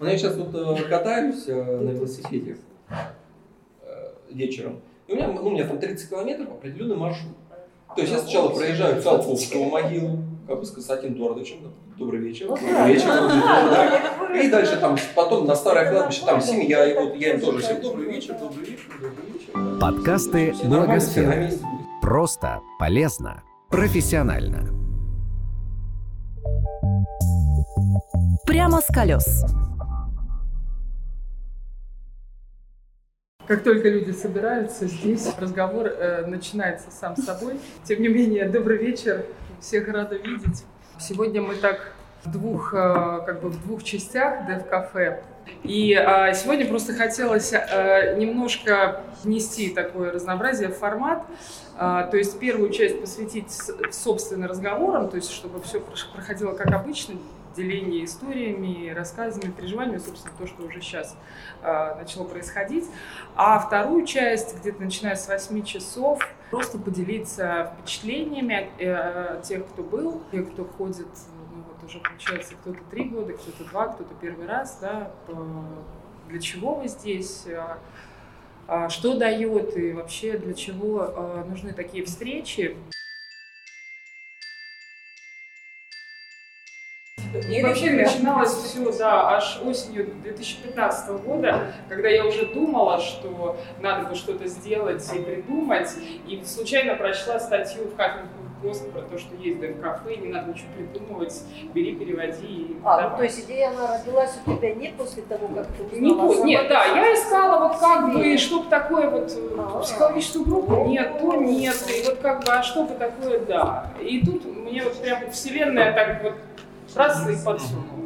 Ну, я сейчас вот э, катаюсь э, на велосипеде э, вечером. И у меня, ну, у меня там 30 километров определенный маршрут. То есть я сначала проезжаю Циолковского могилу, как бы с Константином Эдуардовичем, добрый вечер, добрый вечер. И дальше там, потом на старое кладбище, там семья, и вот я им тоже всем добрый вечер, добрый вечер, добрый вечер. Подкасты Благосферы. Просто, полезно, профессионально. Прямо с колес. Как только люди собираются, здесь разговор э, начинается сам собой. Тем не менее, добрый вечер, всех рада видеть. Сегодня мы так в двух, э, как бы в двух частях Дев Кафе. И э, сегодня просто хотелось э, немножко внести такое разнообразие в формат. Э, то есть первую часть посвятить собственно разговорам, то есть чтобы все проходило как обычно, деление историями, рассказами, переживаниями, собственно, то, что уже сейчас э, начало происходить. А вторую часть, где-то начиная с 8 часов, просто поделиться впечатлениями э, тех, кто был, тех, кто ходит, ну вот уже получается кто-то три года, кто-то два, кто-то первый раз, да, для чего вы здесь, э, что дает и вообще для чего нужны такие встречи. И вообще начиналось все, да, аж осенью 2015 года, когда я уже думала, что надо бы что-то сделать и придумать, и случайно прочла статью в Huffington Post про то, что есть ДМ-кафе, не надо ничего придумывать, бери, переводи и А, давай. ну, то есть идея, она родилась у тебя не после того, как ты Не узнала по- о нет, да, я искала вот как бы, Себе. чтобы такое вот э, А. психологическую группу, нет, то нет, и вот как бы, а что бы такое, да. И тут мне вот прям вселенная так вот раз и подсунула.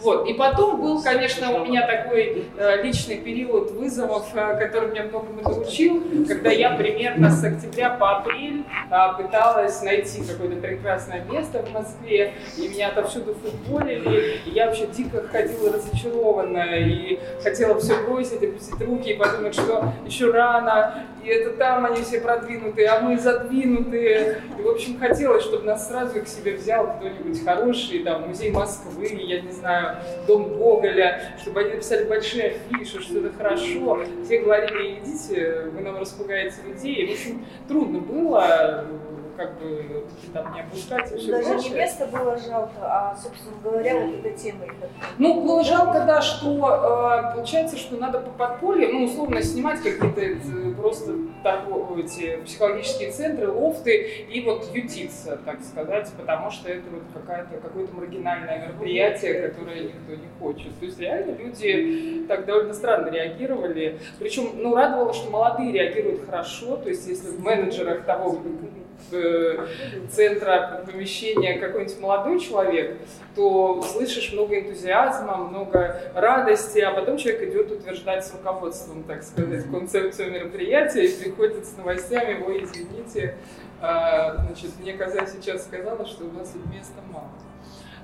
Вот. И потом был, конечно, у меня такой э, личный период вызовов, э, который меня многому научил, когда я примерно с октября по апрель э, пыталась найти какое-то прекрасное место в Москве, и меня отовсюду футболили, и я вообще дико ходила разочарованная, и хотела все бросить, опустить руки и подумать, что еще рано, и это там они все продвинутые, а мы задвинутые. И, в общем, хотелось, чтобы нас сразу к себе взял кто-нибудь хороший, там, музей Москвы, я не знаю, дом Гоголя, чтобы они написали большие афиши, что это хорошо. Все говорили, идите, вы нам распугаете людей. И, в общем, трудно было как бы там не опускать и все Даже не прочее. место было жалко, а, собственно говоря, вот эта тема. Ну, было жалко, да, что э, получается, что надо по подполье, ну, условно, снимать какие-то э, просто так, эти психологические центры, лофты и вот ютиться, так сказать, потому что это вот какая-то, какое-то маргинальное мероприятие, которое никто не хочет. То есть реально люди так довольно странно реагировали. Причем, ну, радовало, что молодые реагируют хорошо, то есть если в менеджерах того центра помещения какой-нибудь молодой человек, то слышишь много энтузиазма, много радости, а потом человек идет утверждать с руководством, так сказать, концепцию мероприятия и приходит с новостями, ой, извините, а, значит, мне Каза сейчас сказала, что у нас места мало.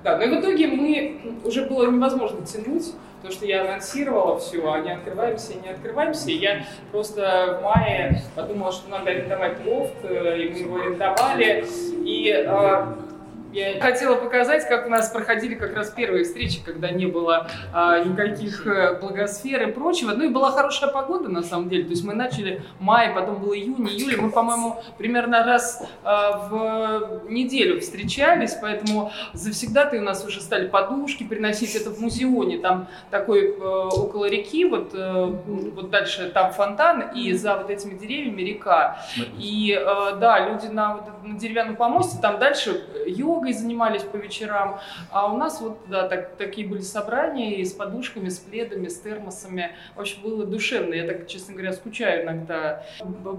Да, но и в итоге мы, уже было невозможно тянуть, потому что я анонсировала все, а не открываемся, не открываемся. И я просто в мае подумала, что надо арендовать лофт, э, и мы его арендовали. И э, я хотела показать, как у нас проходили как раз первые встречи, когда не было а, никаких э, благосфер и прочего. Ну и была хорошая погода на самом деле. То есть мы начали май, потом был июнь, июль. Мы, по-моему, примерно раз а, в неделю встречались, поэтому завсегда-то у нас уже стали подушки приносить. Это в музеоне, там такой э, около реки, вот, э, вот дальше там фонтан, и за вот этими деревьями река. И э, да, люди на, на деревянном помосте, там дальше йогой занимались по вечерам, а у нас вот, да, так, такие были собрания и с подушками, с пледами, с термосами. В общем, было душевно. Я так, честно говоря, скучаю иногда.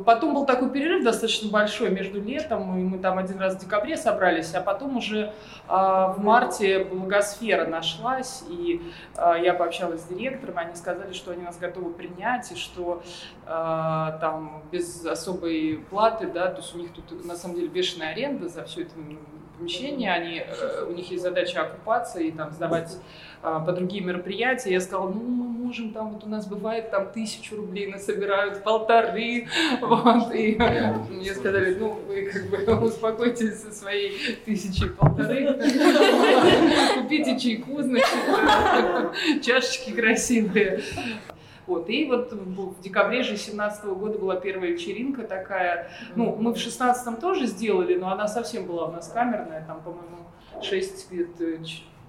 Потом был такой перерыв достаточно большой между летом, и мы там один раз в декабре собрались, а потом уже а, в марте благосфера нашлась, и а, я пообщалась с директором, они сказали, что они нас готовы принять, и что а, там без особой платы, да, то есть у них тут на самом деле бешеная аренда за все это м, помещение, они, э, у них есть задача оккупаться и там сдавать а, по другие мероприятия. Я сказала, ну, мы можем, там, вот у нас бывает, там, тысячу рублей нас собирают, полторы, вот, и мне сказали, ну, вы как бы успокойтесь со своей тысячи полторы, купите чайку, значит, чашечки красивые. Вот. И вот в декабре же 17 года была первая вечеринка такая. Ну, мы в 16-м тоже сделали, но она совсем была у нас камерная, там, по-моему, 6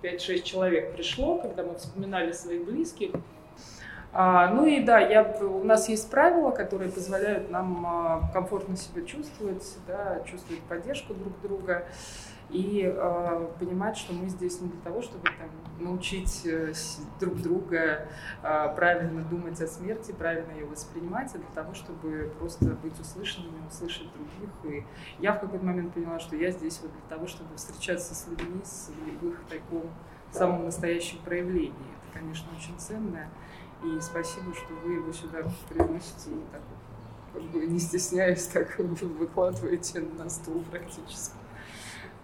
5-6 человек пришло, когда мы вспоминали своих близких. А, ну и да, я, у нас есть правила, которые позволяют нам а, комфортно себя чувствовать, да, чувствовать поддержку друг друга и э, понимать, что мы здесь не для того, чтобы там, научить э, друг друга э, правильно думать о смерти, правильно ее воспринимать, а для того, чтобы просто быть услышанными, услышать других. И я в какой-то момент поняла, что я здесь вот для того, чтобы встречаться с людьми с, в их таком самом настоящем проявлении. Это, конечно, очень ценно. И спасибо, что вы его сюда приносите и так как бы не стесняясь, так выкладываете на стол практически.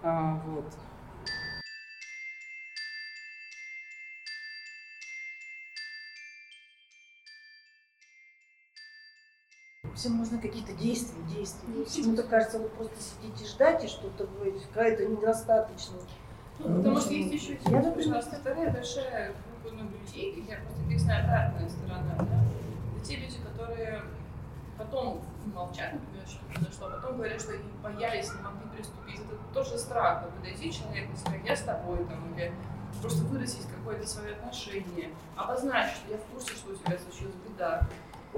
А, вот. Всем можно какие-то действия, действия. Почему-то кажется, вы просто сидите ждать, и что-то будет какая-то недостаточно. Ну, потому что есть еще я, например, вторая большая группа людей, я просто объясняю обратная сторона, да? Это те люди, которые потом молчат, например, что произошло, а потом говорят, что они боялись, не могли приступить. Это тоже страх, да, подойти человеку и сказать, я с тобой, там, или просто выразить какое-то свое отношение, обозначить, что я в курсе, что у тебя случилась беда.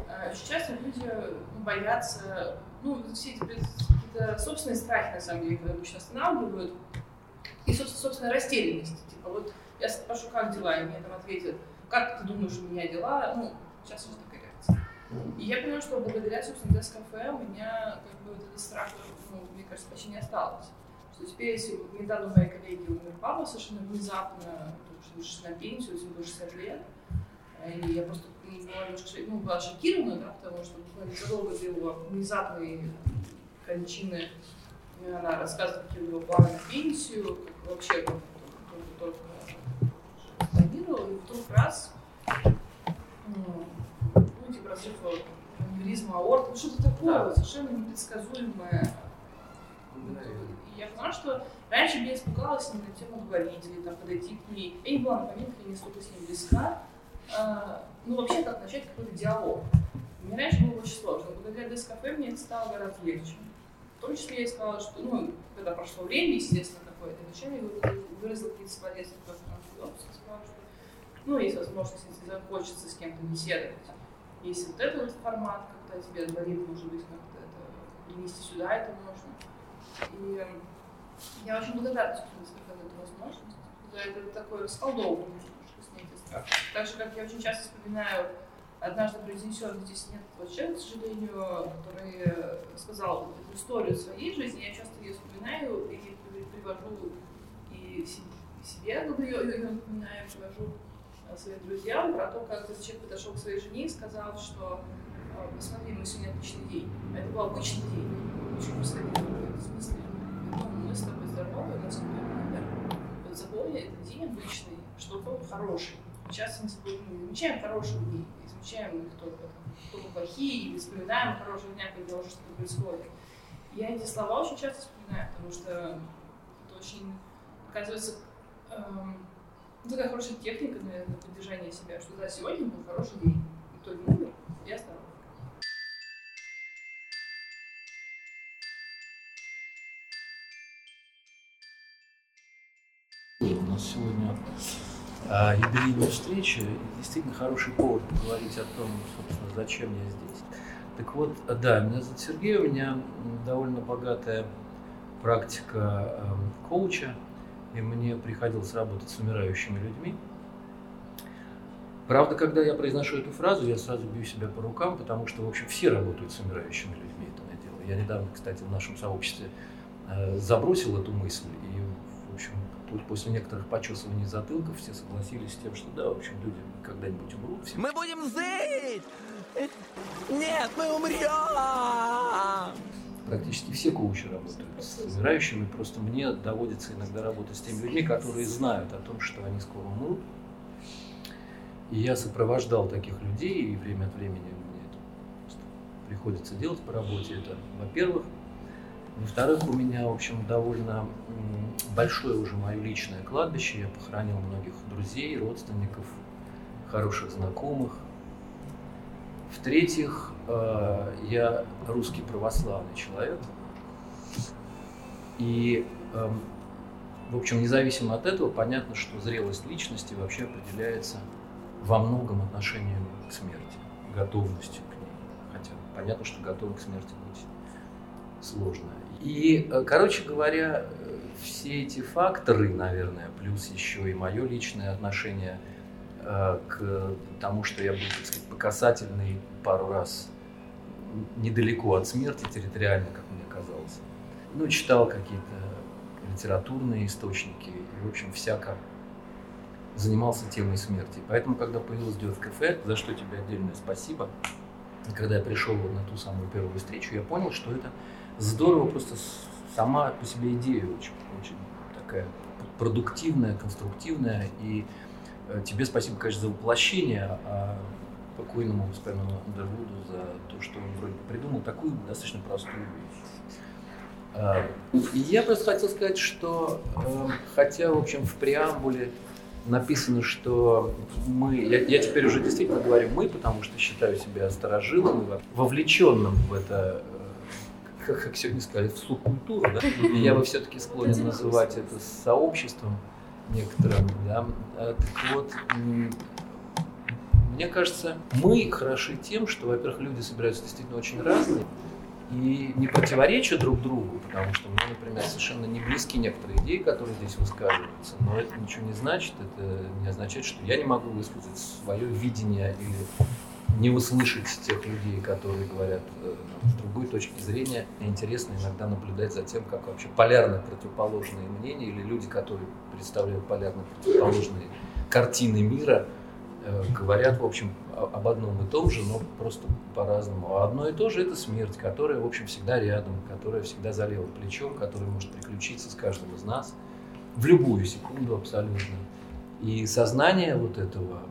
А, часто люди ну, боятся, ну, все эти какие-то собственные страхи, на самом деле, когда обычно останавливают, и, собственно, растерянность. Типа, вот я спрошу, как дела, и мне там ответят, как ты думаешь, у меня дела? Ну, сейчас реакция. И я поняла, что благодаря, собственно, Desk.cafe у меня как бы вот этот страх, ну, мне кажется, почти не осталось. Что теперь, если недавно у моей коллеги умер папа совершенно внезапно, потому что на пенсию, ему было 60 лет, и я просто была немножко ну, была шокирована, да, потому что буквально задолго до его внезапной кончины она рассказывает, какие у него планы на пенсию, как вообще как только-только планировал, и вдруг раз разрыв аневризма аорты, ну что-то такое да. совершенно непредсказуемое. И я поняла, что раньше я испугалась на тему говорить или там, подойти к ней. Я не была на поминках, я не столько с ним близка. А, ну, вообще, как начать какой-то диалог. Мне раньше было очень сложно. Благодаря Дескафе мне это стало гораздо легче. В том числе я сказала, что, ну, когда прошло время, естественно, какое-то, вначале я выразила какие-то соболезнования, сказала, что, ну, есть возможность, если захочется с кем-то беседовать, есть вот этот вот формат, когда тебе говорит, может быть, как-то это принести сюда это можно. И я очень благодарна, нас такая эту возможность. За это такое расколдовывание немножко снять Так же, как я очень часто вспоминаю однажды произнесенный здесь нет вот человек, к сожалению, который сказал эту историю своей жизни, я часто ее вспоминаю и привожу и себе, говорю, ее напоминаю, привожу своим друзьям про то, как этот человек подошел к своей жене и сказал, что «А, посмотри, мы сегодня отличный день. Это был обычный день. Очень происходило в смысле. Ну, мы с тобой здоровы, у нас умер. Вот запомни, этот день обычный, что-то хороший. Сейчас мы не замечаем хорошие дни, и замечаем их только, только плохие, и вспоминаем хорошие дня, когда уже что-то происходит. Я эти слова очень часто вспоминаю, потому что это очень, оказывается, эм, ну, такая хорошая техника, наверное, поддержания себя, что да, сегодня был хороший день, никто не умер, я здоров. У нас сегодня а, юбилейная встреча, действительно хороший повод поговорить о том, собственно, зачем я здесь. Так вот, да, меня зовут Сергей, у меня довольно богатая практика э, коуча, и мне приходилось работать с умирающими людьми. Правда, когда я произношу эту фразу, я сразу бью себя по рукам, потому что, в общем, все работают с умирающими людьми, это дело. Я недавно, кстати, в нашем сообществе э, забросил эту мысль, и, в общем, тут после некоторых почесываний затылков все согласились с тем, что да, в общем, люди когда-нибудь умрут. Все. Мы будем жить! Нет, мы умрем! Практически все коучи работают с умирающими, просто мне доводится иногда работать с теми людьми, которые знают о том, что они скоро умрут. И я сопровождал таких людей, и время от времени мне это приходится делать по работе. Это, во-первых. Во-вторых, у меня, в общем, довольно большое уже мое личное кладбище. Я похоронил многих друзей, родственников, хороших знакомых. В-третьих, э, я русский православный человек. И, эм, в общем, независимо от этого, понятно, что зрелость личности вообще определяется во многом отношением к смерти, готовностью к ней. Хотя понятно, что готовым к смерти быть сложно. И, э, короче говоря, все эти факторы, наверное, плюс еще и мое личное отношение э, к тому, что я был, так сказать, по касательной пару раз недалеко от смерти территориально, как мне казалось. Ну, читал какие-то литературные источники и, в общем, всяко занимался темой смерти. Поэтому, когда появилась Дёв кафе, за что тебе отдельное спасибо, когда я пришел вот на ту самую первую встречу, я понял, что это здорово просто сама по себе идея очень, очень такая продуктивная, конструктивная. И э, тебе спасибо, конечно, за воплощение, а покойному господину Андервуду за то, что он вроде придумал такую достаточно простую вещь. А, и я просто хотел сказать, что э, хотя, в общем, в преамбуле написано, что мы, я, я теперь уже действительно говорю мы, потому что считаю себя старожилом, вовлеченным в это как, как сегодня сказали, в субкультуру, да? я бы все-таки склонен называть это сообществом некоторым, да. А, так вот, мне кажется, мы хороши тем, что, во-первых, люди собираются действительно очень разные и не противоречат друг другу, потому что мне, например, совершенно не близки некоторые идеи, которые здесь высказываются, но это ничего не значит, это не означает, что я не могу высказать свое видение или не услышать тех людей, которые говорят э, с другой точки зрения. Интересно иногда наблюдать за тем, как вообще полярно противоположные мнения или люди, которые представляют полярно противоположные картины мира, э, говорят, в общем, об одном и том же, но просто по-разному. А одно и то же – это смерть, которая, в общем, всегда рядом, которая всегда за левым плечом, которая может приключиться с каждым из нас в любую секунду абсолютно. И сознание вот этого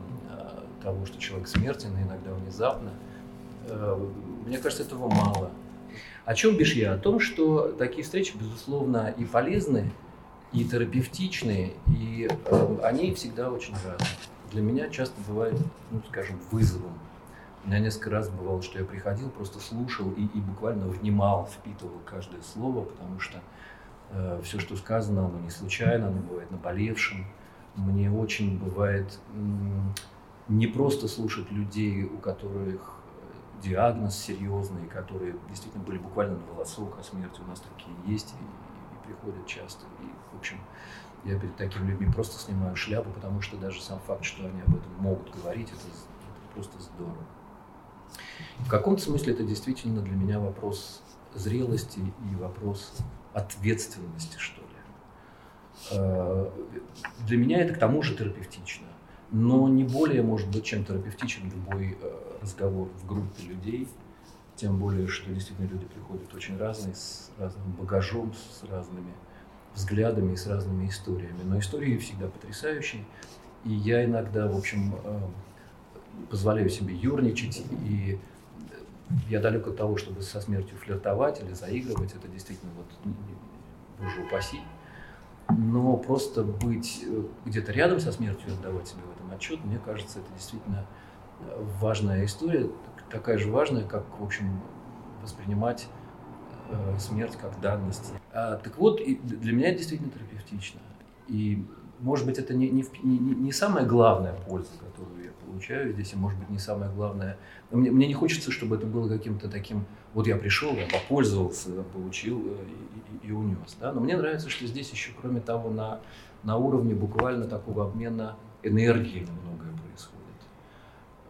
того, что человек смертен, иногда внезапно. Э, мне кажется, этого мало. О чем бишь я? О том, что такие встречи, безусловно, и полезны, и терапевтичные, и э, они всегда очень разные. Для меня часто бывает, ну, скажем, вызовом. У меня несколько раз бывало, что я приходил, просто слушал и, и буквально внимал, впитывал каждое слово, потому что э, все, что сказано, оно не случайно, оно бывает наболевшим. Мне очень бывает не просто слушать людей, у которых диагноз серьезный, которые действительно были буквально на волосок о смерти, у нас такие есть и, и приходят часто. И, в общем, я перед такими людьми просто снимаю шляпу, потому что даже сам факт, что они об этом могут говорить, это, это просто здорово. В каком-то смысле это действительно для меня вопрос зрелости и вопрос ответственности, что ли. Э, для меня это к тому же терапевтично но не более, может быть, чем терапевтичен любой э, разговор в группе людей, тем более, что действительно люди приходят очень разные, с разным багажом, с разными взглядами и с разными историями. Но истории всегда потрясающие, и я иногда, в общем, э, позволяю себе юрничать, и я далек от того, чтобы со смертью флиртовать или заигрывать, это действительно, вот, боже упаси, но просто быть э, где-то рядом со смертью, отдавать себе в отчет, мне кажется, это действительно э, важная история, такая же важная, как, в общем, воспринимать э, смерть как данность. А, так вот, и для меня это действительно терапевтично. И, может быть, это не, не, не, не самая главная польза, которую я получаю здесь, и, может быть, не самое главное. Мне, мне не хочется, чтобы это было каким-то таким, вот я пришел, я попользовался, получил и, и, и унес. Да? Но мне нравится, что здесь еще, кроме того, на, на уровне буквально такого обмена энергии многое происходит.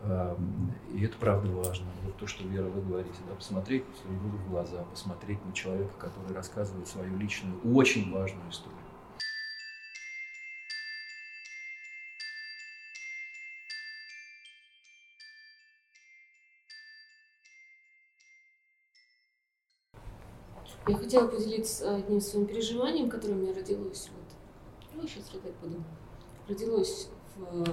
Эм, и это правда важно. Вот то, что, Вера, вы говорите, да, посмотреть своему в глаза, посмотреть на человека, который рассказывает свою личную, очень важную историю. Я хотела поделиться одним своим переживанием, которое у меня родилось вот, ну, сейчас рыдать буду, родилось вот,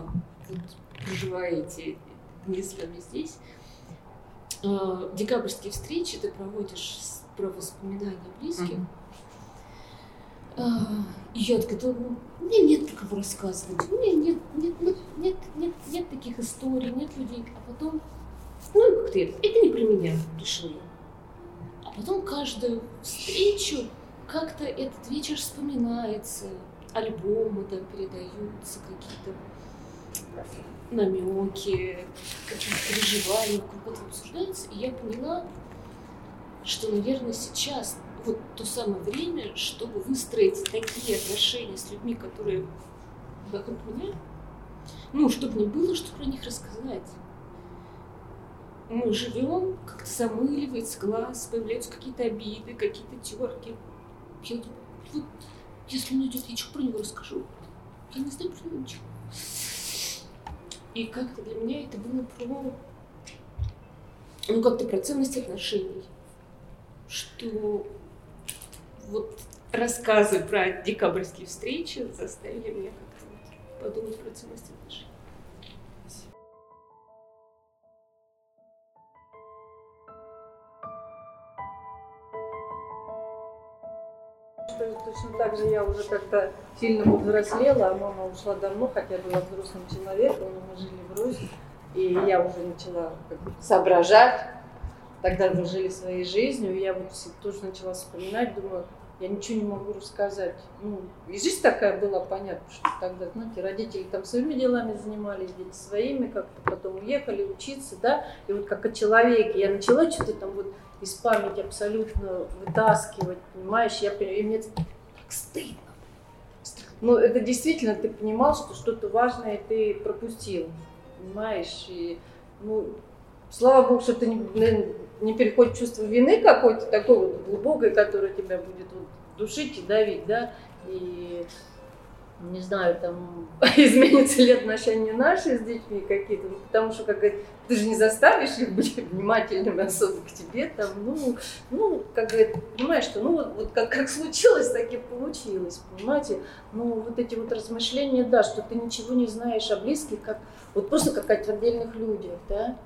проживая эти дни с вами здесь. Э, декабрьские встречи ты проводишь про воспоминания близких. Mm-hmm. И я такая думаю, ну, мне нет такого рассказывать, у меня нет, нет, нет, нет, нет, нет таких историй, нет людей. А потом, ну, как-то это, это не про меня, решила я. А потом каждую встречу как-то этот вечер вспоминается, альбомы там передаются, какие-то намеки, какие-то переживания вокруг этого обсуждаются. И я поняла, что, наверное, сейчас вот то самое время, чтобы выстроить такие отношения с людьми, которые вокруг меня, ну, чтобы не было, что про них рассказать. Мы живем, как-то замыливается глаз, появляются какие-то обиды, какие-то терки. Вот, если он идет, я что про него расскажу? Я не знаю про него ничего. И как-то для меня это было про, ну, как-то про ценность отношений. Что вот рассказы про декабрьские встречи заставили меня как-то подумать про ценность отношений. Точно так же я уже как-то сильно повзрослела, а мама ушла давно, хотя была взрослым человеком, мы жили в Руси, и я уже начала как бы, соображать, тогда мы жили своей жизнью, и я вот тоже начала вспоминать, думаю, я ничего не могу рассказать. Ну, и жизнь такая была, понятно, что тогда, знаете, родители там своими делами занимались, дети своими, как-то потом уехали учиться, да, и вот как о человеке я начала что-то там вот из памяти абсолютно вытаскивать, понимаешь, я и мне так стыдно. Но ну, это действительно, ты понимал, что что-то важное ты пропустил, понимаешь, и, ну, слава богу, что ты не, не переходит чувство вины какой-то такой вот глубокой, которая тебя будет вот душить и давить, да, и не знаю, там изменится ли отношения наши с детьми какие-то, ну, потому что как ты же не заставишь их быть внимательными особо к тебе, там, ну, ну, как говорит, понимаешь, что, ну, вот, вот как, как случилось, так и получилось, понимаете, ну, вот эти вот размышления, да, что ты ничего не знаешь о близких, как, вот просто как о отдельных людях, да.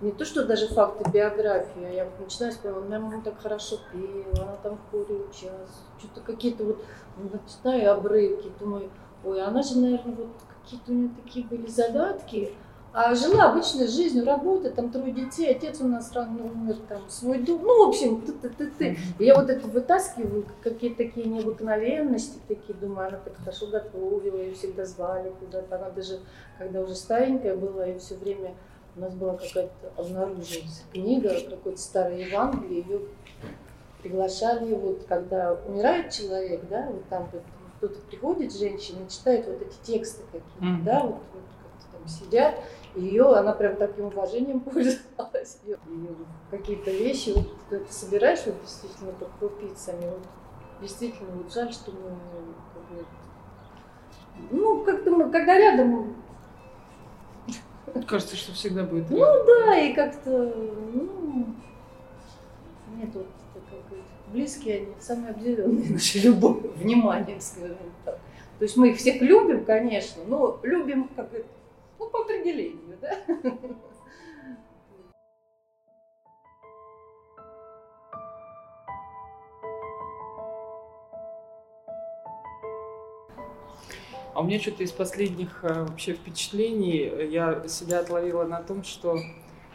Не то, что даже факты биографии, а я начинаю вспоминать, моя мама так хорошо пела, она там в хоре училась, что-то какие-то вот, начинаю обрывки, думаю, ой, она же, наверное, вот какие-то у нее такие были загадки, а жила обычной жизнью, работа, там трое детей, отец у нас рано умер, там свой дом, ну, в общем, ты ты ты ты Я вот это вытаскиваю, какие-то такие необыкновенности, такие, думаю, она так хорошо готовила, ее всегда звали куда-то, она даже, когда уже старенькая была, ее все время у нас была какая-то обнаружилась книга, какой-то старый Евангелие, ее приглашали, вот когда умирает человек, да, вот там вот кто-то приходит, женщина, читает вот эти тексты какие-то, mm-hmm. да, вот, вот как-то там сидят, и ее, она прям таким уважением пользовалась. И какие-то вещи, вот ты собираешь, вот действительно под крупицами, вот действительно, вот жаль, что мы, как ну, как-то мы, когда рядом Кажется, что всегда будет. Ну да, и как-то, ну, нет, вот, близкие они, самые обделенные наши любовь, вниманием, скажем так. То есть мы их всех любим, конечно, но любим, как ну, по определению, да. А у меня что-то из последних э, вообще впечатлений э, я себя отловила на том, что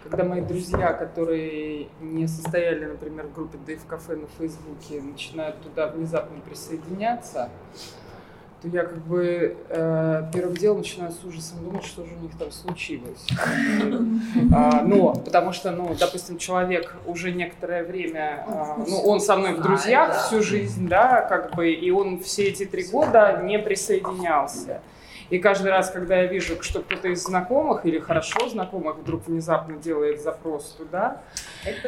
когда мои друзья, которые не состояли, например, в группе Дэйв Кафе на Фейсбуке, начинают туда внезапно присоединяться, то я как бы э, первым делом начинаю с ужасом думать, что же у них там случилось. А, но, потому что, ну, допустим, человек уже некоторое время, а, ну, он со мной в друзьях всю жизнь, да, как бы, и он все эти три года не присоединялся. И каждый раз, когда я вижу, что кто-то из знакомых или хорошо знакомых вдруг внезапно делает запрос туда,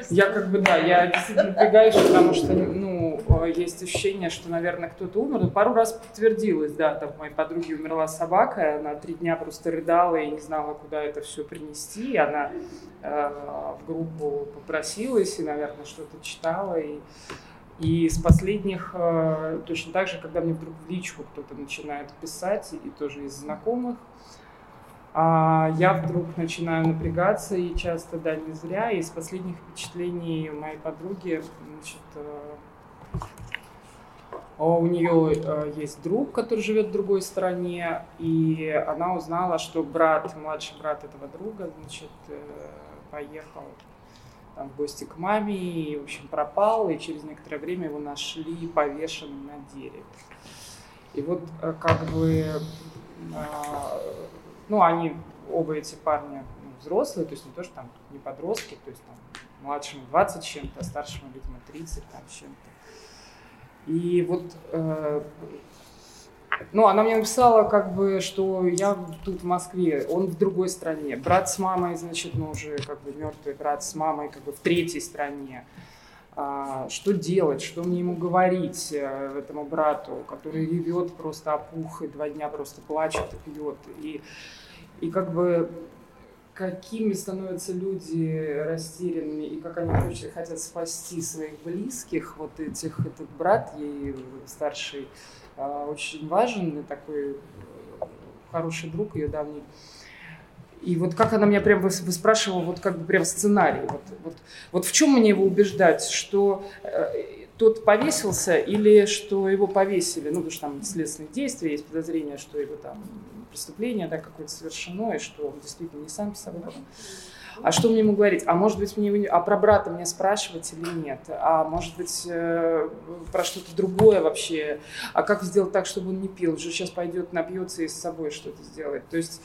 я как бы, да, я действительно напрягаюсь, потому что, ну, есть ощущение, что, наверное, кто-то умер. Но пару раз подтвердилось, да, там моей подруги умерла собака, она три дня просто рыдала и не знала, куда это все принести. И она э, в группу попросилась и, наверное, что-то читала. И И с последних, э, точно так же, когда мне вдруг в личку кто-то начинает писать, и тоже из знакомых, а я вдруг начинаю напрягаться, и часто, да, не зря. И из последних впечатлений моей подруги, значит, э, у нее э, есть друг, который живет в другой стране, и она узнала, что брат, младший брат этого друга, значит, поехал там, в гости к маме, и, в общем, пропал, и через некоторое время его нашли повешенным на дереве. И вот э, как бы, а, ну, они, оба эти парни ну, взрослые, то есть не то, что там не подростки, то есть там младшему 20 с чем-то, а старшему, видимо, 30 там чем-то. И вот э, ну, она мне написала, как бы, что я тут в Москве, он в другой стране. Брат с мамой, значит, ну, уже как бы мертвый брат с мамой, как бы в третьей стране. А, что делать, что мне ему говорить э, этому брату, который ревет просто опух и два дня просто плачет и пьет. И, и как бы какими становятся люди растерянными и как они очень хотят спасти своих близких, вот этих, этот брат ей старший, очень важен, такой э, хороший друг ее давний. И вот как она меня прям выспрашивала, вот как бы прям сценарий. Вот, вот, вот в чем мне его убеждать, что э, тот повесился или что его повесили? Ну, потому что там следственные действия, есть подозрение, что его там преступление да, какое-то совершено, и что он действительно не сам собой. А что мне ему говорить? А может быть, мне а про брата мне спрашивать или нет? А может быть, э, про что-то другое вообще? А как сделать так, чтобы он не пил? Уже сейчас пойдет, напьется и с собой что-то сделать. То есть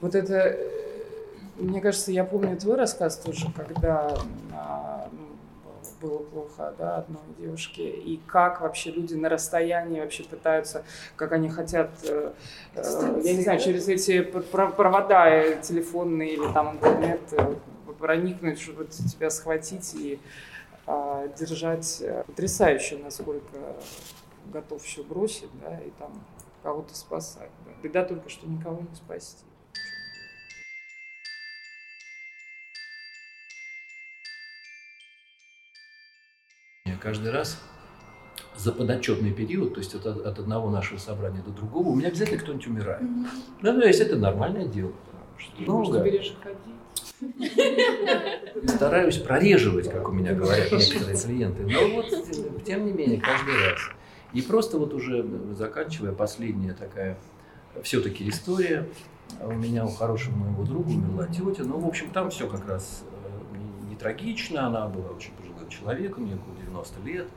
вот это, э, мне кажется, я помню твой рассказ тоже, когда а, было плохо да, одной девушке, и как вообще люди на расстоянии вообще пытаются, как они хотят, э, э, я не знаю, через эти провода э, телефонные или там интернет э, проникнуть, чтобы тебя схватить и э, держать. Потрясающе, насколько готов все бросить, да, и там кого-то спасать. Да. Беда только, что никого не спасти. Каждый раз за подотчетный период, то есть от, от одного нашего собрания до другого, у меня обязательно кто-нибудь умирает. Mm-hmm. Ну, то есть это нормальное дело. Что. Стараюсь прореживать, как у меня говорят некоторые клиенты. Но вот, тем не менее, каждый раз. И просто вот уже заканчивая, последняя такая все-таки история. У меня у хорошего моего друга умерла тетя. Ну, в общем, там все как раз э, не, не трагично. Она была очень пожилым человеком, мне около 90 лет.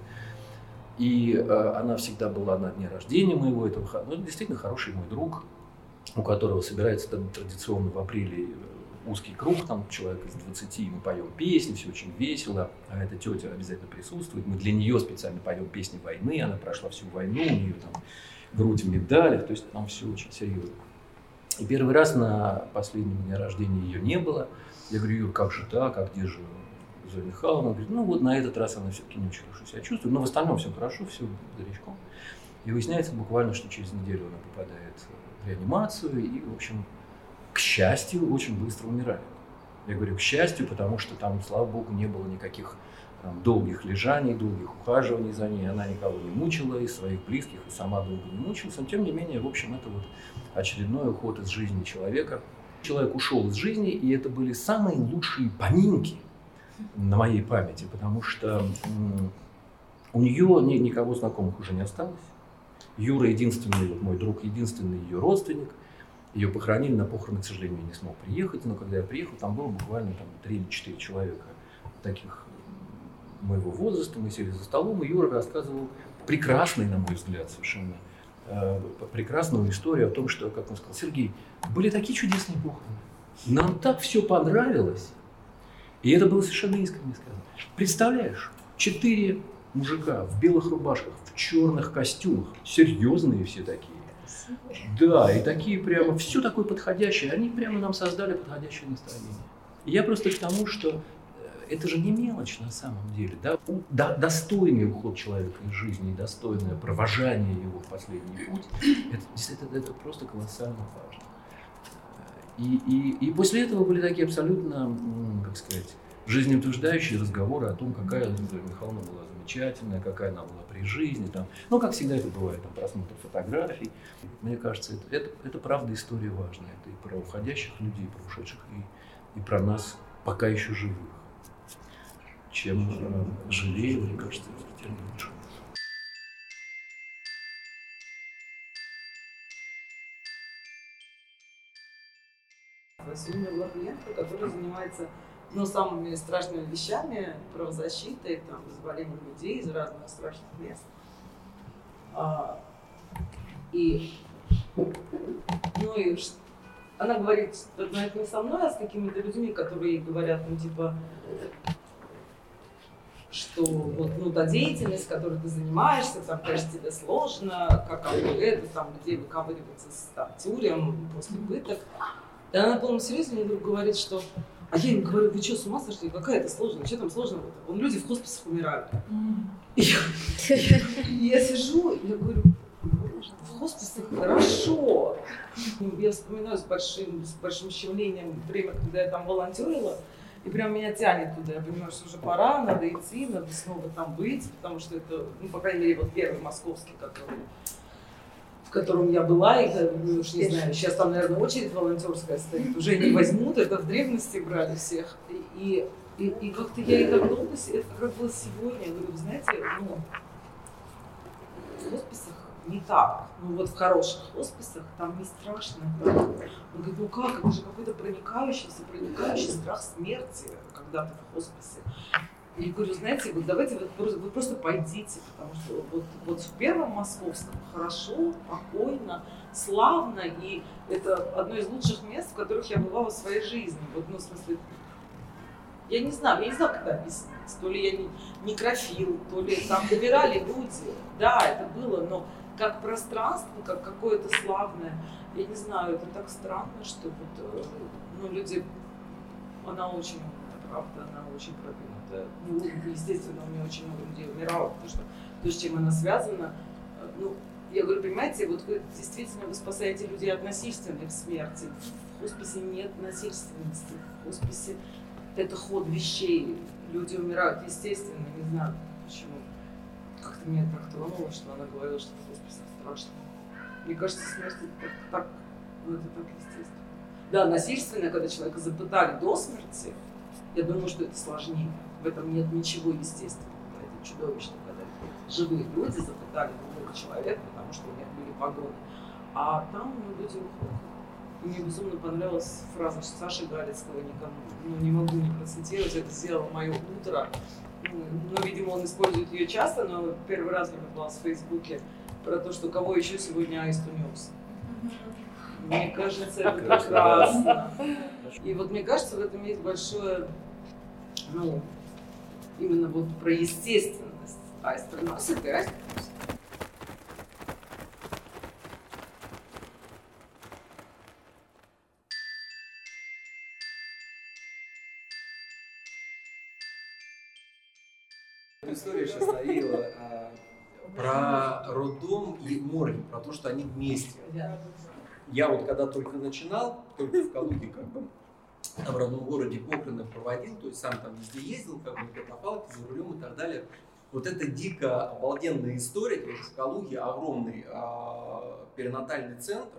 И э, она всегда была на дне рождения моего этого, ну, действительно хороший мой друг, у которого собирается традиционно в апреле э, узкий круг, там человек из 20, мы поем песни, все очень весело, а эта тетя обязательно присутствует. Мы для нее специально поем песни войны, она прошла всю войну, у нее там грудь в медалях, то есть там все очень серьезно. И первый раз на последнем дне рождения ее не было. Я говорю, Юр, как же так, а где же Зоя Михайловна говорит, ну вот на этот раз она все-таки не очень хорошо себя чувствует, но в остальном все хорошо, все бодрячком. И выясняется буквально, что через неделю она попадает в реанимацию и, в общем, к счастью, очень быстро умирает. Я говорю к счастью, потому что там, слава богу, не было никаких там, долгих лежаний, долгих ухаживаний за ней. Она никого не мучила, и своих близких, и сама долго не мучилась. Но, тем не менее, в общем, это вот очередной уход из жизни человека. Человек ушел из жизни, и это были самые лучшие поминки – на моей памяти, потому что у нее ни, никого знакомых уже не осталось. Юра единственный, вот мой друг, единственный ее родственник. Ее похоронили на похороны, к сожалению, не смог приехать, но когда я приехал, там было буквально там, 3 или 4 человека таких моего возраста. Мы сели за столом, и Юра рассказывал прекрасный, на мой взгляд, совершенно э, прекрасную историю о том, что, как он сказал, Сергей, были такие чудесные похороны. Нам так все понравилось. И это было совершенно искренне сказано. Представляешь, четыре мужика в белых рубашках, в черных костюмах, серьезные все такие. Да, и такие прямо, все такое подходящее, они прямо нам создали подходящее настроение. Я просто к тому, что э, это же не мелочь на самом деле. Да? До, достойный уход человека из жизни, достойное провожание его в последний путь, это, это, это просто колоссально важно. И, и, и после этого были такие абсолютно, как сказать, жизнеутверждающие разговоры о том, какая Зоя Михайловна была замечательная, какая она была при жизни. Там. Ну, как всегда это бывает, там, просмотр фотографий. Мне кажется, это, это, это правда история важная. Это и про уходящих людей, про ушедших, и, и про нас пока еще живых. Чем э, жалею, мне кажется, тем лучше. Сегодня была клиентка, которая занимается ну, самыми страшными вещами, правозащитой, там, вызволением людей из разных страшных мест. А, и, ну и она говорит, но это не со мной, а с какими-то людьми, которые говорят, ну, типа, что вот, ну, та деятельность, которой ты занимаешься, там, конечно, тебе сложно, как это, там, людей выковыриваться с там, тюрем после пыток. И она на полном серьезе мне вдруг говорит, что а я им говорю, вы что, с ума сошли? Какая это сложная? Что там сложного? Вон люди в хосписах умирают. И я, я сижу, я говорю, в хосписах хорошо. Я вспоминаю с большим, с большим щемлением время, когда я там волонтерила, и прям меня тянет туда. Я понимаю, что уже пора, надо идти, надо снова там быть, потому что это, ну, по крайней мере, вот первый московский, который в котором я была, и ну, уж не знаю, сейчас там, наверное, очередь волонтерская стоит, уже не возьмут, это в древности брали всех. И, и, и как-то я и так долго, это как было сегодня, я говорю, знаете, ну, в хосписах не так. Ну вот в хороших хосписах там не страшно. Да? Он говорит, ну как, это же какой-то проникающийся, проникающий страх смерти, когда ты в хосписе. Я говорю, знаете, вот давайте вы вы просто пойдите, потому что вот, вот в первом московском хорошо, спокойно, славно, и это одно из лучших мест, в которых я бывала в своей жизни. Вот, ну, в смысле, я не знаю, я не знаю, это объяснить. То ли я не, некрофил, то ли там доверяли люди. Да, это было, но как пространство, как какое-то славное, я не знаю, это так странно, что вот, э, ну, люди, она очень, правда, она очень продвинутая ну, естественно, у меня очень много людей умирало, потому что то, с чем она связана, э, ну, я говорю, понимаете, вот вы действительно вы спасаете людей от насильственной смерти. В хосписе нет насильственности. В хосписе это ход вещей. Люди умирают естественно, не знаю почему. Как-то меня так тронуло, что она говорила, что в хосписе страшно. Мне кажется, смерть это так, так, ну это так естественно. Да, насильственно, когда человека запытали до смерти, я думаю, что это сложнее. В этом нет ничего естественного. Это чудовищно, когда живые люди запытали другого человека, потому что у них были погоны. А там ну, люди уходят. Мне безумно понравилась фраза Саши Галицкого, никому, ну, не могу не процитировать, это сделало мое утро. Ну, ну, видимо, он использует ее часто, но первый раз я была в Фейсбуке про то, что кого еще сегодня аист унес. Мне кажется, это прекрасно. И вот мне кажется, в этом есть большое, ну, именно вот про естественность. Аист приносит, и аист приносит. История сейчас навеяла а, про роддом и море, про то, что они вместе. Я вот когда только начинал, только в Калуге как бы в родном городе похороны проводил, то есть сам там везде ездил, как бы на катафалке, за рулем и так далее. Вот это дико обалденная история, то есть в Калуге огромный э, перинатальный центр,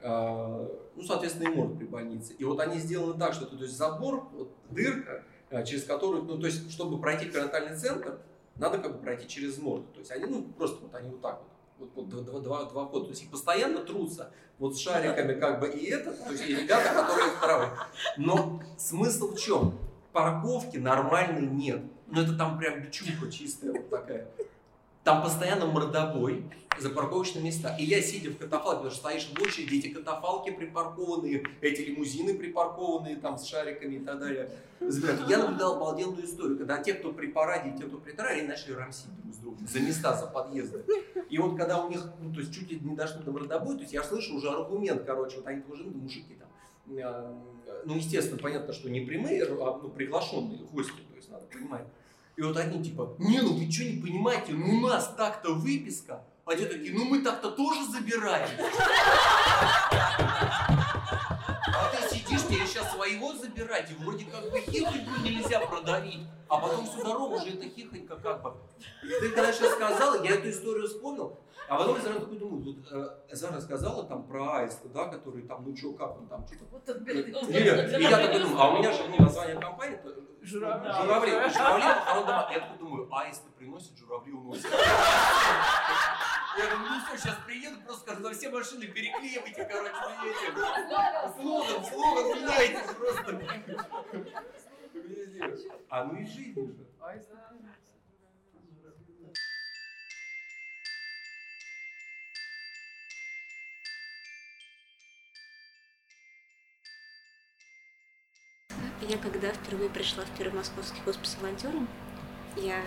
э, ну, соответственно, и морг при больнице. И вот они сделаны так, что то есть забор, вот, дырка, э, через которую, ну, то есть, чтобы пройти перинатальный центр, надо как бы пройти через морг. То есть они, ну, просто вот они вот так вот вот, вот два, два, два года. То есть их постоянно трутся вот с шариками как бы и это, то есть и ребята, которые второй. Но смысл в чем? Парковки нормальной нет. Ну это там прям бичуха чистая вот такая. Там постоянно мордобой за парковочные места. И я, сидя в катафалке, потому что стоишь в очереди, эти катафалки припаркованные, эти лимузины припаркованные там с шариками и так далее. Я наблюдал обалденную историю, когда те, кто при параде, те, кто при они начали рамсить друг с другом за места, за подъезды. И вот когда у них, ну, то есть чуть ли не дошло до мордобоя, то есть я слышу уже аргумент, короче, вот они тоже, ну, мужики там, э, ну, естественно, понятно, что не прямые, а ну, приглашенные гости, то есть надо понимать. И вот они типа, не, ну вы что не понимаете, ну у нас так-то выписка. А те такие, ну мы так-то тоже забираем. Ты сидишь, тебе сейчас своего забирать, и вроде как бы хихоньку нельзя продавить, а потом всю дорогу же это хихонька как бы. Ты когда сейчас сказала, я эту историю вспомнил, а потом я сразу такой думаю, вот э, Зара сказала там про аиста, да, который там, ну что, как он там, что-то. Вот Нет, и я такой думаю, а у меня же название компании, то, журавли, журавли, журавли, а он дома, я такой думаю, аисты приносят, журавли уносят. Я говорю, ну что, сейчас приеду, просто скажу, на все машины переклеивайте, короче, меняйте. Слоган, слоган меняйте просто. А ну и жизнь же. Я когда впервые пришла в первый московский хоспис волонтером, я,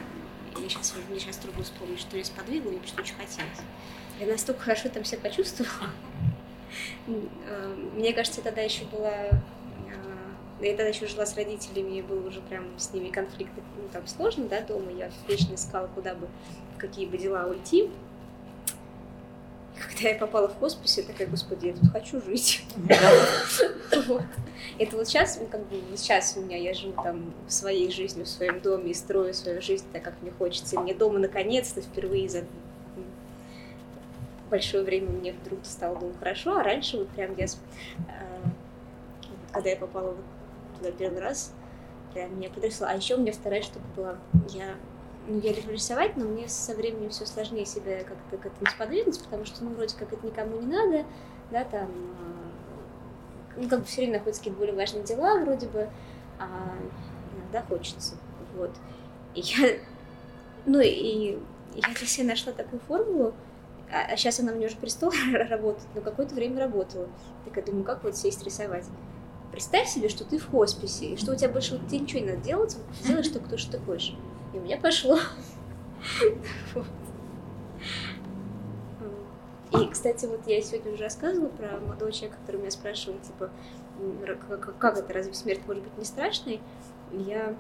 я сейчас, мне сейчас трудно вспомнить, что я сподвигла, мне почему очень хотелось. Я настолько хорошо там себя почувствовала. Э, мне кажется, я тогда еще была э, я тогда еще жила с родителями, и был уже прям с ними конфликт, ну, там сложно, да, дома, я вечно искала, куда бы, в какие бы дела уйти. Когда я попала в хоспис, я такая, господи, я тут хочу жить. Это вот сейчас, ну, как бы сейчас у меня, я живу там своей жизнью, в своем доме и строю свою жизнь так, как мне хочется. И мне дома наконец-то впервые за большое время мне вдруг стало дома хорошо, а раньше вот прям я, э, когда я попала туда первый раз, прям меня потрясло. А еще у меня вторая штука была, я я люблю рисовать, но мне со временем все сложнее себя как-то к этому сподвигнуть, потому что, ну, вроде как это никому не надо, да, там, а, ну, как бы все время находятся какие-то более важные дела, вроде бы, а иногда хочется, вот. И я, ну, и я для себя нашла такую формулу, а, а сейчас она мне уже перестала работать, но какое-то время работала. Так я думаю, как вот сесть рисовать? Представь себе, что ты в хосписе, и что у тебя больше вот, тебе ничего не надо делать, вот, делаешь только то, что ты хочешь. И у меня пошло. И, кстати, вот я сегодня уже рассказывала про молодого человека, который меня спрашивал, типа, как это, разве смерть может быть не страшной? Я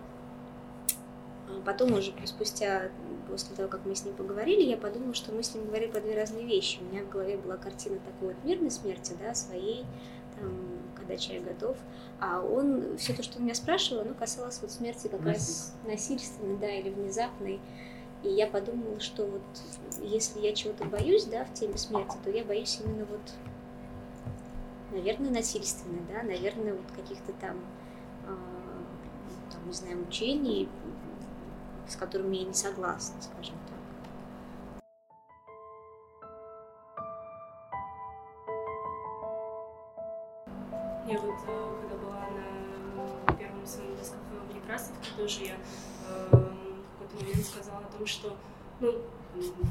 а, потом уже спустя, после того, как мы с ним поговорили, я подумала, что мы с ним говорили про две разные вещи. У меня в голове была картина такой вот мирной смерти, да, своей, там, когда человек готов. А он, все то, что он меня спрашивал, оно касалось вот смерти как раз насильственной, да, или внезапной. И я подумала, что вот если я чего-то боюсь, да, в теме смерти, то я боюсь именно вот, наверное, насильственной, да, наверное, вот каких-то там, э, там, не знаю, мучений, с которыми я не согласна, скажем Я вот, э, когда была на первом своем дискафе в Некрасовке, тоже я э, в какой-то момент сказала о том, что ну,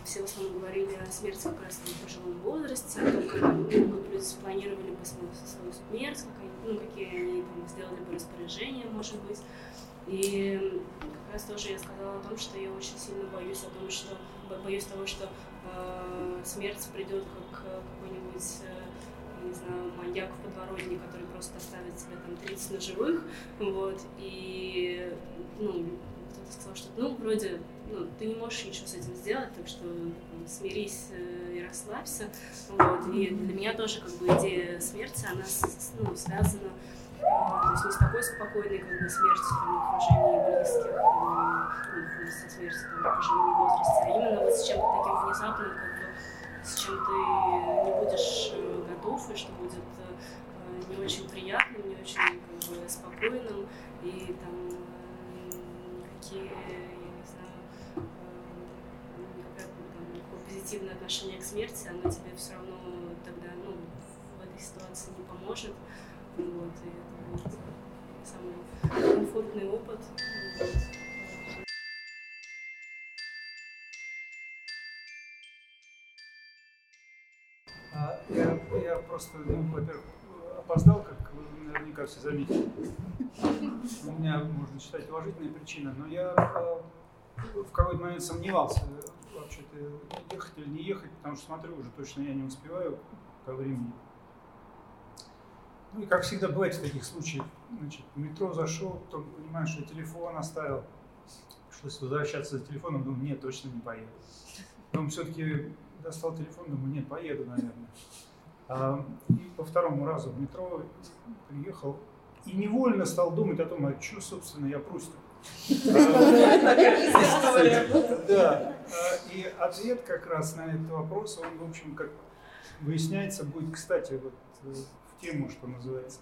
все в основном говорили о смерти как раз в пожилом возрасте, о том, как, как люди спланировали бы свою, смерть, как они, ну, какие они там, сделали бы распоряжения, может быть. И как раз тоже я сказала о том, что я очень сильно боюсь о том, что боюсь того, что э, смерть придет как какой-нибудь э, не знаю, маньяк в подворотне, который просто оставит тебя там 30 на живых, вот, и, ну, кто-то сказал, что, ну, вроде, ну, ты не можешь ничего с этим сделать, так что там, смирись э, и расслабься, вот, и для меня тоже, как бы, идея смерти, она, ну, связана то есть не с такой спокойной как бы, смертью там, в окружении близких, ну, со смертью там, в пожилом возрасте, а именно вот с чем-то таким внезапным, как с чем ты не будешь э, готов, и что будет э, не очень приятным, не очень как бы, спокойным, и там э, никакие, я не знаю, никакое там, позитивное отношение к смерти, оно тебе все равно тогда ну, в этой ситуации не поможет. Вот, и это будет самый комфортный опыт. Вот. Я, просто, ну, во-первых, опоздал, как вы наверняка все заметили. У меня, можно считать, уважительная причина, но я а, в какой-то момент сомневался, вообще-то, ехать или не ехать, потому что смотрю, уже точно я не успеваю по времени. Ну и как всегда бывает в таких случаях, значит, в метро зашел, потом понимаешь, что телефон оставил, пришлось возвращаться за телефоном, думаю, нет, точно не поеду. Потом все-таки достал телефон, думаю, нет, поеду, наверное. А, и по второму разу в метро приехал и невольно стал думать о том, а что, собственно, я прусь Да. И ответ как раз на этот вопрос, он, в общем, как выясняется, будет, кстати, вот э, в тему, что называется.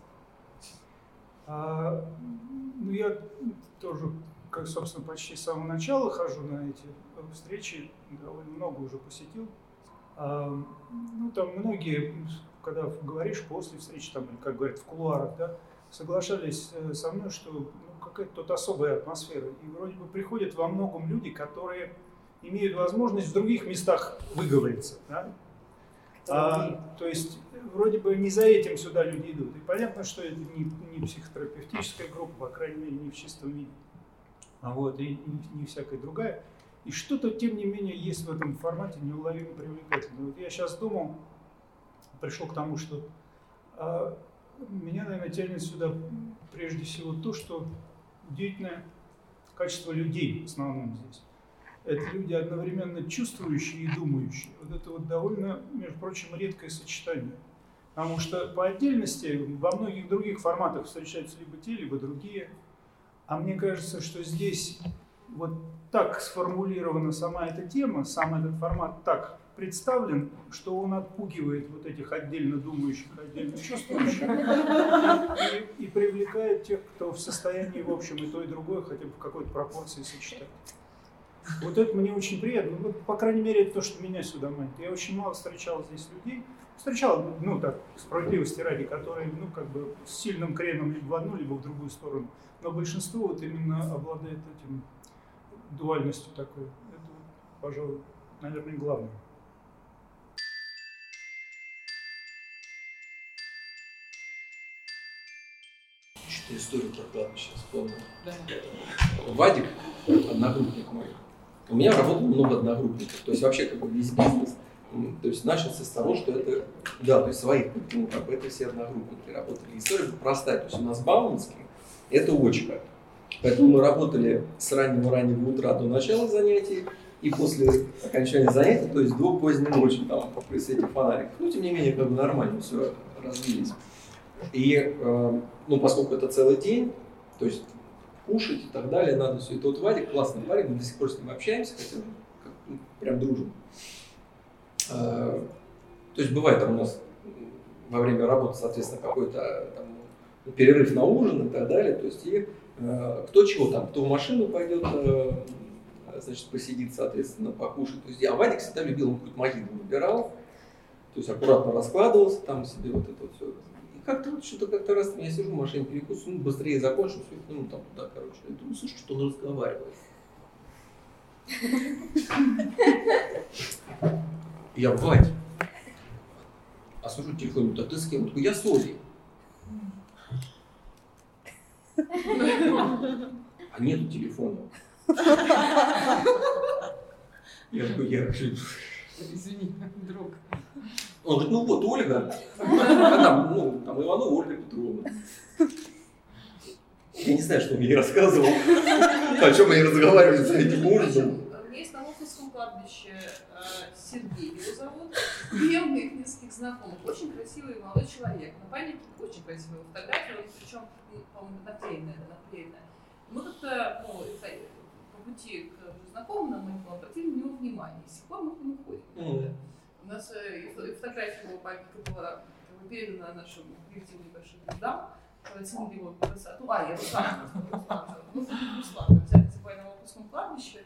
А, ну, я тоже, как, собственно, почти с самого начала хожу на эти встречи, довольно много уже посетил. Ну, там многие, когда говоришь после встречи, там, как говорят, в кулуарах, да, соглашались э, со мной, что ну, какая-то тут особая атмосфера. И вроде бы приходят во многом люди, которые имеют возможность в других местах выговориться. Да? А, то есть вроде бы не за этим сюда люди идут. И понятно, что это не, не психотерапевтическая группа, по крайней мере, не в чистом виде. А вот, и не, не всякая другая. И что-то, тем не менее, есть в этом формате неуловимо привлекательное. Вот я сейчас думал, пришел к тому, что а, меня, наверное, тянет сюда прежде всего то, что удивительное качество людей в основном здесь. Это люди одновременно чувствующие и думающие. Вот это вот довольно, между прочим, редкое сочетание. Потому что по отдельности во многих других форматах встречаются либо те, либо другие. А мне кажется, что здесь вот так сформулирована сама эта тема, сам этот формат так представлен, что он отпугивает вот этих отдельно думающих, отдельно чувствующих и, и привлекает тех, кто в состоянии, в общем, и то, и другое хотя бы в какой-то пропорции сочетать. Вот это мне очень приятно. Ну, по крайней мере, это то, что меня сюда манит. Я очень мало встречал здесь людей. Встречал, ну так, справедливости ради, которые, ну, как бы с сильным креном либо в одну, либо в другую сторону. Но большинство вот именно обладает этим дуальностью такой. Это, пожалуй, наверное, главное. что историю про кладбище вспомнил. Да. Вадик, одногруппник мой, у меня работало много одногруппников, то есть вообще как бы весь бизнес. То есть начался с того, что это, да, то есть своих, ну, как бы это все одногруппники работали. История простая, то есть у нас Бауманский, это очка. Поэтому мы работали с раннего-раннего утра до начала занятий, и после окончания занятий, то есть до поздней ночи, там, при свете фонариков. Ну, тем не менее, как бы нормально все развились. И, э, ну, поскольку это целый день, то есть кушать и так далее, надо все это. Вот Вадик классный парень, мы до сих пор с ним общаемся, хотя как, ну, прям дружим. Э, то есть бывает там у нас во время работы, соответственно, какой-то там, перерыв на ужин и так далее. То есть и кто чего там, кто в машину пойдет, э, значит, посидит, соответственно, покушать. То есть, а Вадик всегда любил, он какую-то могилу выбирал, то есть аккуратно раскладывался там себе вот это вот все как-то вот что-то как-то раз я сижу в машине, перекус, ну, быстрее закончу, все, ну, там, туда, короче. Я думаю, слушай, что он разговаривает. Я, Вадь, а тихонько, а ты с кем? Я с Олей. А нету телефона. Я такой, я... Извини, друг. Он говорит, ну вот Ольга, а там, ну, там Иванова Ольга Петровна. Я не знаю, что он мне рассказывал, о чем они разговаривали за этим ужином. Кладбище э, Сергей его зовут, и у моих нескольких знакомых. Очень красивый молодой человек. На памятнике очень красивая фотография, причем, по-моему, наклеенная, да, наклеенная. Мы как-то, ну, по пути к знакомым нам мы обратили на него внимание. И с тех пор мы к нему ходим. У нас э, фотография его памятника была передана нашим коллективным большим звездам, оценили его красоту. А, я Руслан. Ну, Руслан. Взяли собой на выпускном кладбище.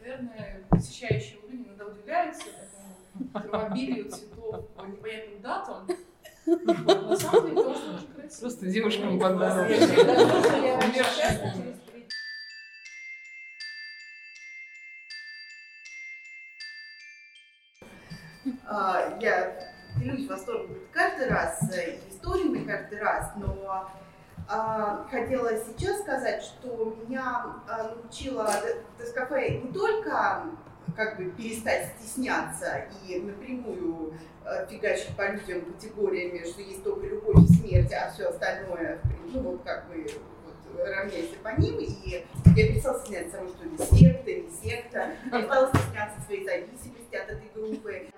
Наверное, посещающие его люди иногда удивляются такому драмобилию цветов по непонятным датам. На самом деле, это очень красиво. Просто девушкам подарок. А, я делюсь восторгом каждый раз, э, историями каждый раз, но а, хотела сейчас сказать, что меня а, научила Дескафе не только как бы перестать стесняться и напрямую э, фигачить по людям категориями, что есть только любовь и смерть, а все остальное, ну вот как бы вот, равняйся по ним. И я перестала стесняться того, что не секта, не секта. Я стала стесняться своей зависимости от этой группы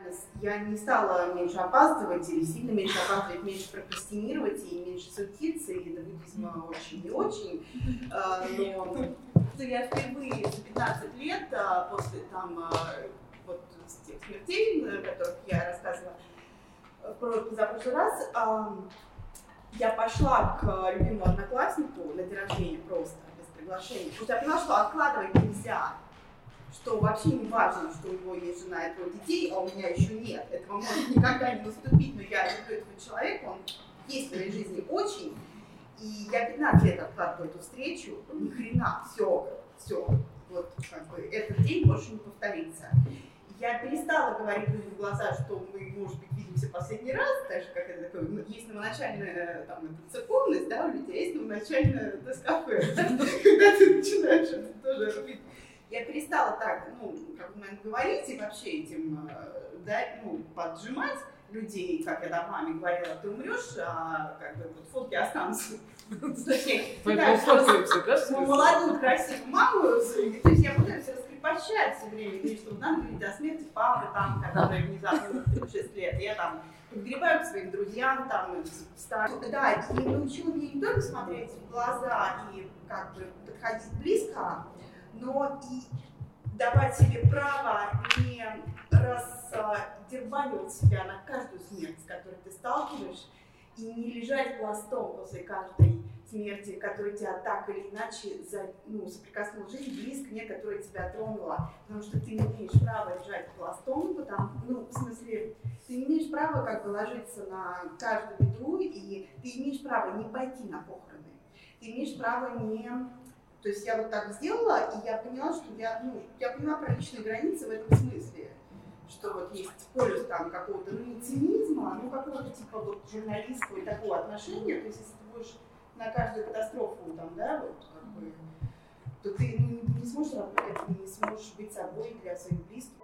я не стала меньше опаздывать или сильно меньше опаздывать, меньше прокрастинировать и меньше суетиться, и до буддизма очень не очень. А, но я впервые за 15 лет а, после там а, вот тех смертей, о которых я рассказывала в прошлый раз, я пошла к любимому однокласснику на день рождения просто, без приглашения. Потому что я поняла, что откладывать нельзя что вообще не важно, что у него есть жена и трое детей, а у меня еще нет. Этого может никогда не наступить, но я люблю этого человека, он есть в моей жизни очень. И я 15 лет откладываю эту встречу, ни хрена, все, все, вот как бы этот день больше не повторится. Я перестала говорить людям в глаза, что мы, может быть, видимся последний раз, так же, как это такое, ну, есть новоначальная там, это, церковность, да, у людей есть новоначальная доскафе, когда ты начинаешь это тоже рубить я перестала так, ну, как бы говорить и вообще этим, э, да, ну, поджимать людей, как я там маме говорила, ты умрешь, а как бы вот фотки останутся. Молодую, красивую маму, то есть я пытаюсь раскрепощать все время, говорить, что надо говорить о смерти папы, там, который внезапно 36 лет, я там подгребаю к своим друзьям, там, Да, и научила меня не только смотреть в глаза и как бы подходить близко, но и давать себе право не раздербанивать себя на каждую смерть, с которой ты сталкиваешь, и не лежать пластом после каждой смерти, которая тебя так или иначе за, ну, соприкоснула жизнь, близко нет, которая тебя тронула. Потому что ты не имеешь права лежать пластом, потому, ну, в смысле, ты не имеешь права как бы ложиться на каждую беду, и ты имеешь право не пойти на похороны. Ты имеешь право не то есть я вот так сделала, и я поняла, что я, ну, я поняла про личные границы в этом смысле, что вот есть полюс там какого-то, ну, не цинизма, ну, какого-то типа вот журналистского и такого отношения, то есть если ты будешь на каждую катастрофу там, да, вот как бы, то ты ну, не сможешь работать, не сможешь быть собой для своих близких.